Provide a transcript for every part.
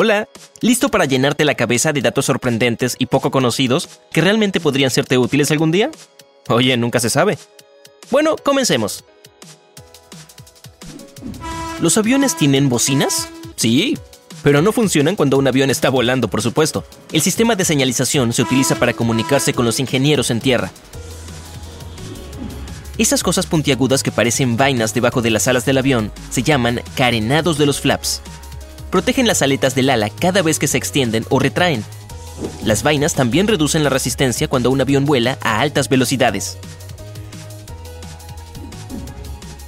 Hola, ¿listo para llenarte la cabeza de datos sorprendentes y poco conocidos que realmente podrían serte útiles algún día? Oye, nunca se sabe. Bueno, comencemos. ¿Los aviones tienen bocinas? Sí, pero no funcionan cuando un avión está volando, por supuesto. El sistema de señalización se utiliza para comunicarse con los ingenieros en tierra. Esas cosas puntiagudas que parecen vainas debajo de las alas del avión se llaman carenados de los flaps. Protegen las aletas del ala cada vez que se extienden o retraen. Las vainas también reducen la resistencia cuando un avión vuela a altas velocidades.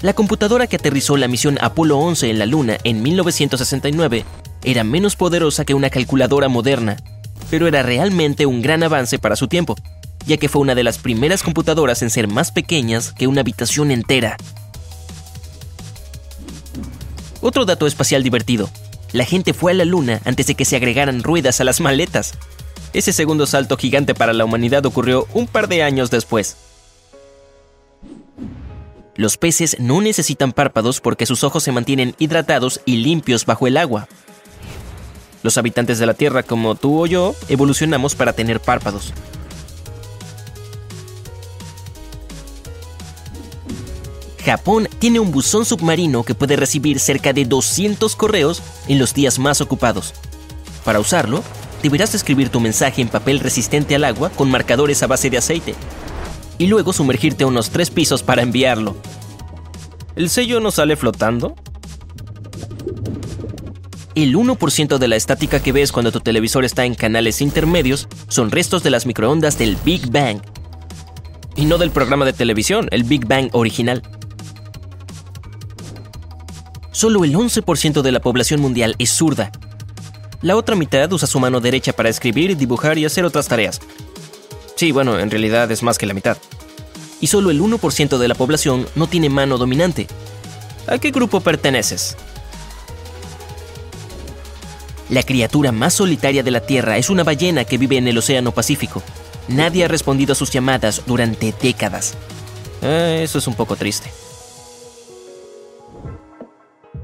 La computadora que aterrizó la misión Apolo 11 en la Luna en 1969 era menos poderosa que una calculadora moderna, pero era realmente un gran avance para su tiempo ya que fue una de las primeras computadoras en ser más pequeñas que una habitación entera. Otro dato espacial divertido. La gente fue a la Luna antes de que se agregaran ruedas a las maletas. Ese segundo salto gigante para la humanidad ocurrió un par de años después. Los peces no necesitan párpados porque sus ojos se mantienen hidratados y limpios bajo el agua. Los habitantes de la Tierra como tú o yo evolucionamos para tener párpados. Japón tiene un buzón submarino que puede recibir cerca de 200 correos en los días más ocupados. Para usarlo, deberás escribir tu mensaje en papel resistente al agua con marcadores a base de aceite y luego sumergirte unos tres pisos para enviarlo. ¿El sello no sale flotando? El 1% de la estática que ves cuando tu televisor está en canales intermedios son restos de las microondas del Big Bang. Y no del programa de televisión, el Big Bang original. Solo el 11% de la población mundial es zurda. La otra mitad usa su mano derecha para escribir, dibujar y hacer otras tareas. Sí, bueno, en realidad es más que la mitad. Y solo el 1% de la población no tiene mano dominante. ¿A qué grupo perteneces? La criatura más solitaria de la Tierra es una ballena que vive en el Océano Pacífico. Nadie ha respondido a sus llamadas durante décadas. Eh, eso es un poco triste.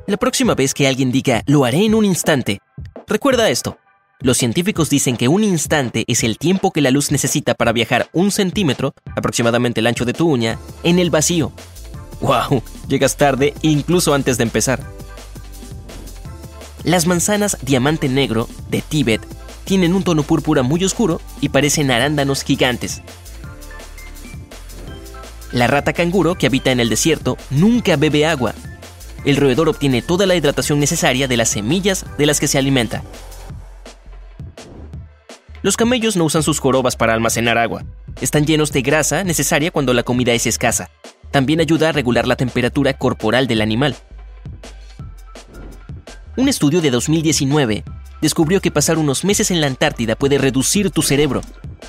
La próxima vez que alguien diga lo haré en un instante, recuerda esto. Los científicos dicen que un instante es el tiempo que la luz necesita para viajar un centímetro, aproximadamente el ancho de tu uña, en el vacío. ¡Wow! Llegas tarde incluso antes de empezar. Las manzanas diamante negro de Tíbet tienen un tono púrpura muy oscuro y parecen arándanos gigantes. La rata canguro que habita en el desierto nunca bebe agua el roedor obtiene toda la hidratación necesaria de las semillas de las que se alimenta. Los camellos no usan sus jorobas para almacenar agua. Están llenos de grasa necesaria cuando la comida es escasa. También ayuda a regular la temperatura corporal del animal. Un estudio de 2019 descubrió que pasar unos meses en la Antártida puede reducir tu cerebro.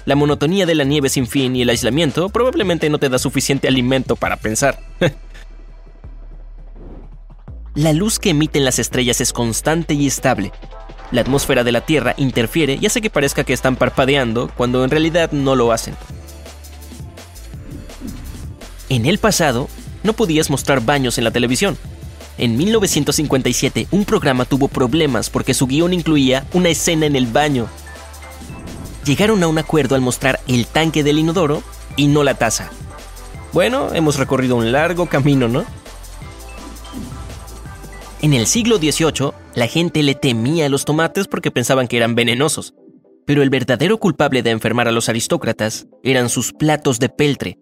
La monotonía de la nieve sin fin y el aislamiento probablemente no te da suficiente alimento para pensar. La luz que emiten las estrellas es constante y estable. La atmósfera de la Tierra interfiere y hace que parezca que están parpadeando cuando en realidad no lo hacen. En el pasado, no podías mostrar baños en la televisión. En 1957, un programa tuvo problemas porque su guion incluía una escena en el baño. Llegaron a un acuerdo al mostrar el tanque del inodoro y no la taza. Bueno, hemos recorrido un largo camino, ¿no? En el siglo XVIII, la gente le temía a los tomates porque pensaban que eran venenosos. Pero el verdadero culpable de enfermar a los aristócratas eran sus platos de peltre.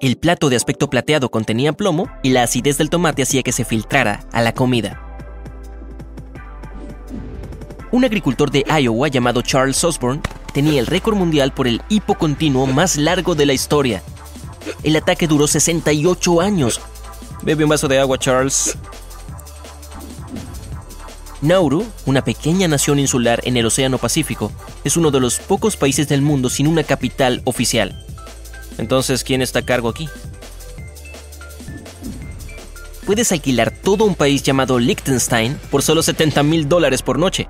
El plato de aspecto plateado contenía plomo y la acidez del tomate hacía que se filtrara a la comida. Un agricultor de Iowa llamado Charles Osborne tenía el récord mundial por el hipo continuo más largo de la historia. El ataque duró 68 años. Bebe un vaso de agua, Charles. Nauru, una pequeña nación insular en el Océano Pacífico, es uno de los pocos países del mundo sin una capital oficial. Entonces, ¿quién está a cargo aquí? Puedes alquilar todo un país llamado Liechtenstein por solo 70 mil dólares por noche.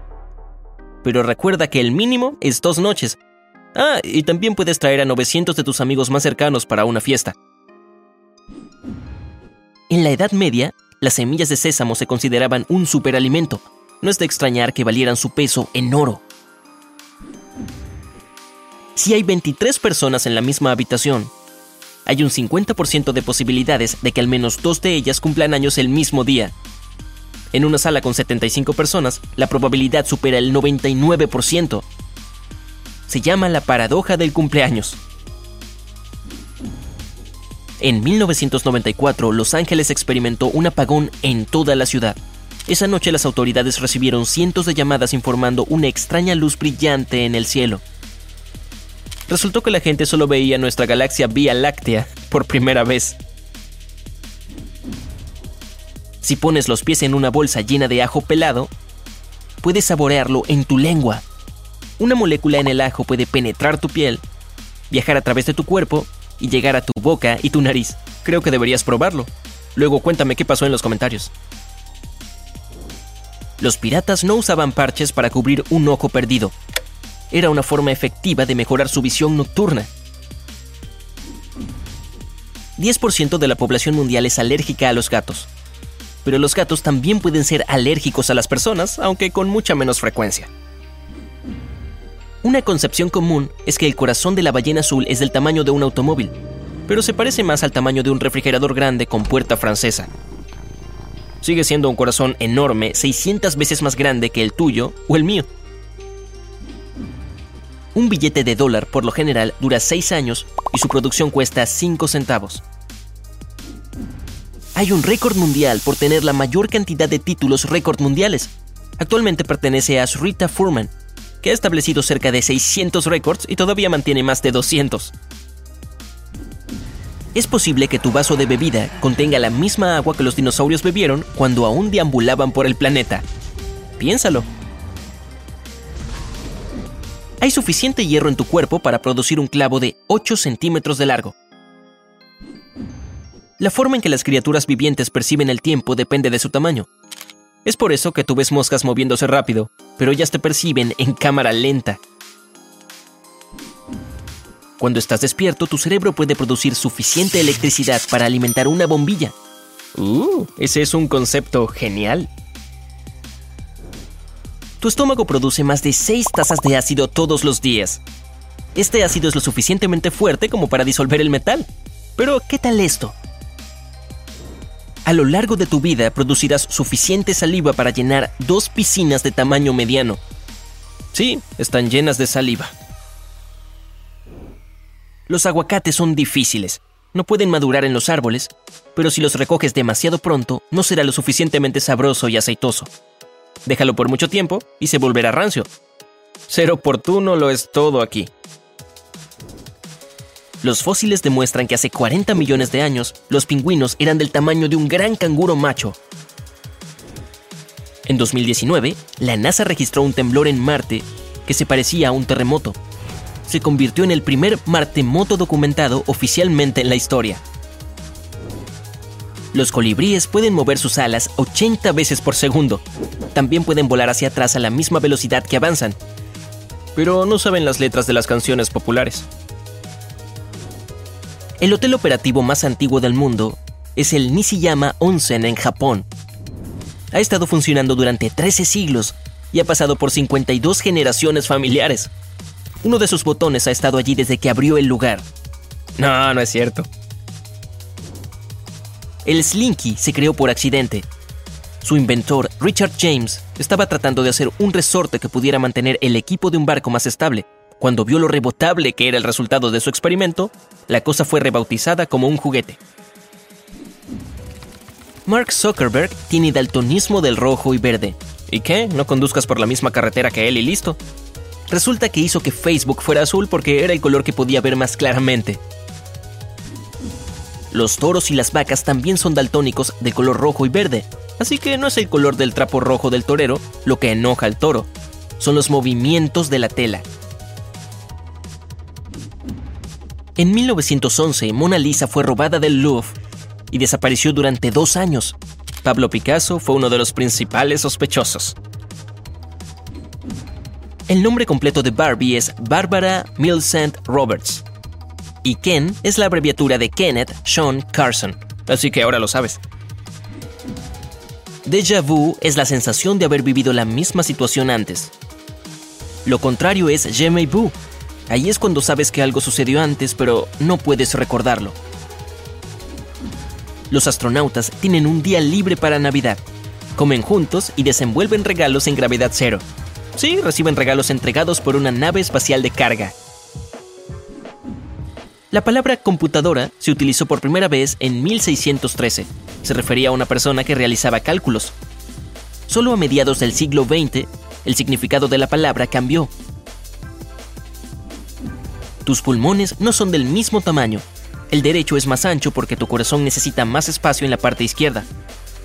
Pero recuerda que el mínimo es dos noches. Ah, y también puedes traer a 900 de tus amigos más cercanos para una fiesta. En la Edad Media, las semillas de sésamo se consideraban un superalimento no es de extrañar que valieran su peso en oro. Si hay 23 personas en la misma habitación, hay un 50% de posibilidades de que al menos dos de ellas cumplan años el mismo día. En una sala con 75 personas, la probabilidad supera el 99%. Se llama la paradoja del cumpleaños. En 1994, Los Ángeles experimentó un apagón en toda la ciudad. Esa noche las autoridades recibieron cientos de llamadas informando una extraña luz brillante en el cielo. Resultó que la gente solo veía nuestra galaxia Vía Láctea por primera vez. Si pones los pies en una bolsa llena de ajo pelado, puedes saborearlo en tu lengua. Una molécula en el ajo puede penetrar tu piel, viajar a través de tu cuerpo y llegar a tu boca y tu nariz. Creo que deberías probarlo. Luego cuéntame qué pasó en los comentarios. Los piratas no usaban parches para cubrir un ojo perdido. Era una forma efectiva de mejorar su visión nocturna. 10% de la población mundial es alérgica a los gatos. Pero los gatos también pueden ser alérgicos a las personas, aunque con mucha menos frecuencia. Una concepción común es que el corazón de la ballena azul es del tamaño de un automóvil, pero se parece más al tamaño de un refrigerador grande con puerta francesa sigue siendo un corazón enorme, 600 veces más grande que el tuyo o el mío. Un billete de dólar por lo general dura 6 años y su producción cuesta 5 centavos. Hay un récord mundial por tener la mayor cantidad de títulos récord mundiales. Actualmente pertenece a Srita Furman, que ha establecido cerca de 600 récords y todavía mantiene más de 200. Es posible que tu vaso de bebida contenga la misma agua que los dinosaurios bebieron cuando aún deambulaban por el planeta. Piénsalo. Hay suficiente hierro en tu cuerpo para producir un clavo de 8 centímetros de largo. La forma en que las criaturas vivientes perciben el tiempo depende de su tamaño. Es por eso que tú ves moscas moviéndose rápido, pero ellas te perciben en cámara lenta. Cuando estás despierto, tu cerebro puede producir suficiente electricidad para alimentar una bombilla. Uh, ese es un concepto genial. Tu estómago produce más de 6 tazas de ácido todos los días. Este ácido es lo suficientemente fuerte como para disolver el metal. Pero, ¿qué tal esto? A lo largo de tu vida producirás suficiente saliva para llenar dos piscinas de tamaño mediano. Sí, están llenas de saliva. Los aguacates son difíciles, no pueden madurar en los árboles, pero si los recoges demasiado pronto, no será lo suficientemente sabroso y aceitoso. Déjalo por mucho tiempo y se volverá rancio. Ser oportuno lo es todo aquí. Los fósiles demuestran que hace 40 millones de años, los pingüinos eran del tamaño de un gran canguro macho. En 2019, la NASA registró un temblor en Marte que se parecía a un terremoto, se convirtió en el primer martemoto documentado oficialmente en la historia. Los colibríes pueden mover sus alas 80 veces por segundo. También pueden volar hacia atrás a la misma velocidad que avanzan. Pero no saben las letras de las canciones populares. El hotel operativo más antiguo del mundo es el Nishiyama Onsen en Japón. Ha estado funcionando durante 13 siglos y ha pasado por 52 generaciones familiares. Uno de sus botones ha estado allí desde que abrió el lugar. No, no es cierto. El Slinky se creó por accidente. Su inventor, Richard James, estaba tratando de hacer un resorte que pudiera mantener el equipo de un barco más estable. Cuando vio lo rebotable que era el resultado de su experimento, la cosa fue rebautizada como un juguete. Mark Zuckerberg tiene daltonismo del rojo y verde. ¿Y qué? No conduzcas por la misma carretera que él y listo. Resulta que hizo que Facebook fuera azul porque era el color que podía ver más claramente. Los toros y las vacas también son daltónicos de color rojo y verde, así que no es el color del trapo rojo del torero lo que enoja al toro, son los movimientos de la tela. En 1911, Mona Lisa fue robada del Louvre y desapareció durante dos años. Pablo Picasso fue uno de los principales sospechosos. El nombre completo de Barbie es Barbara Millicent Roberts. Y Ken es la abreviatura de Kenneth Sean Carson. Así que ahora lo sabes. Déjà vu es la sensación de haber vivido la misma situación antes. Lo contrario es je vu. Ahí es cuando sabes que algo sucedió antes, pero no puedes recordarlo. Los astronautas tienen un día libre para Navidad. Comen juntos y desenvuelven regalos en gravedad cero. Sí, reciben regalos entregados por una nave espacial de carga. La palabra computadora se utilizó por primera vez en 1613. Se refería a una persona que realizaba cálculos. Solo a mediados del siglo XX, el significado de la palabra cambió. Tus pulmones no son del mismo tamaño. El derecho es más ancho porque tu corazón necesita más espacio en la parte izquierda,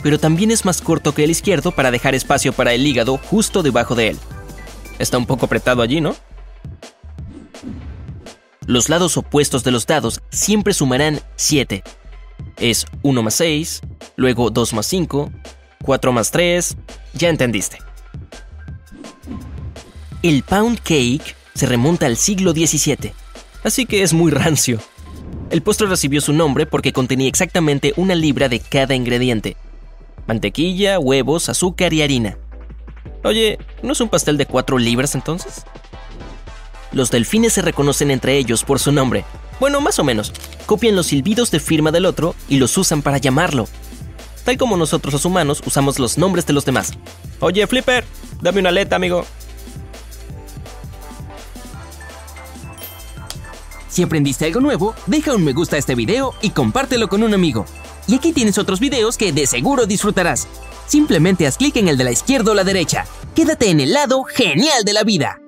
pero también es más corto que el izquierdo para dejar espacio para el hígado justo debajo de él. Está un poco apretado allí, ¿no? Los lados opuestos de los dados siempre sumarán 7. Es 1 más 6, luego 2 más 5, 4 más 3, ya entendiste. El pound cake se remonta al siglo XVII, así que es muy rancio. El postre recibió su nombre porque contenía exactamente una libra de cada ingrediente. Mantequilla, huevos, azúcar y harina. Oye, ¿no es un pastel de 4 libras entonces? Los delfines se reconocen entre ellos por su nombre. Bueno, más o menos. Copian los silbidos de firma del otro y los usan para llamarlo. Tal como nosotros los humanos usamos los nombres de los demás. Oye, Flipper, dame una aleta, amigo. Si aprendiste algo nuevo, deja un me gusta a este video y compártelo con un amigo. Y aquí tienes otros videos que de seguro disfrutarás. Simplemente haz clic en el de la izquierda o la derecha. Quédate en el lado genial de la vida.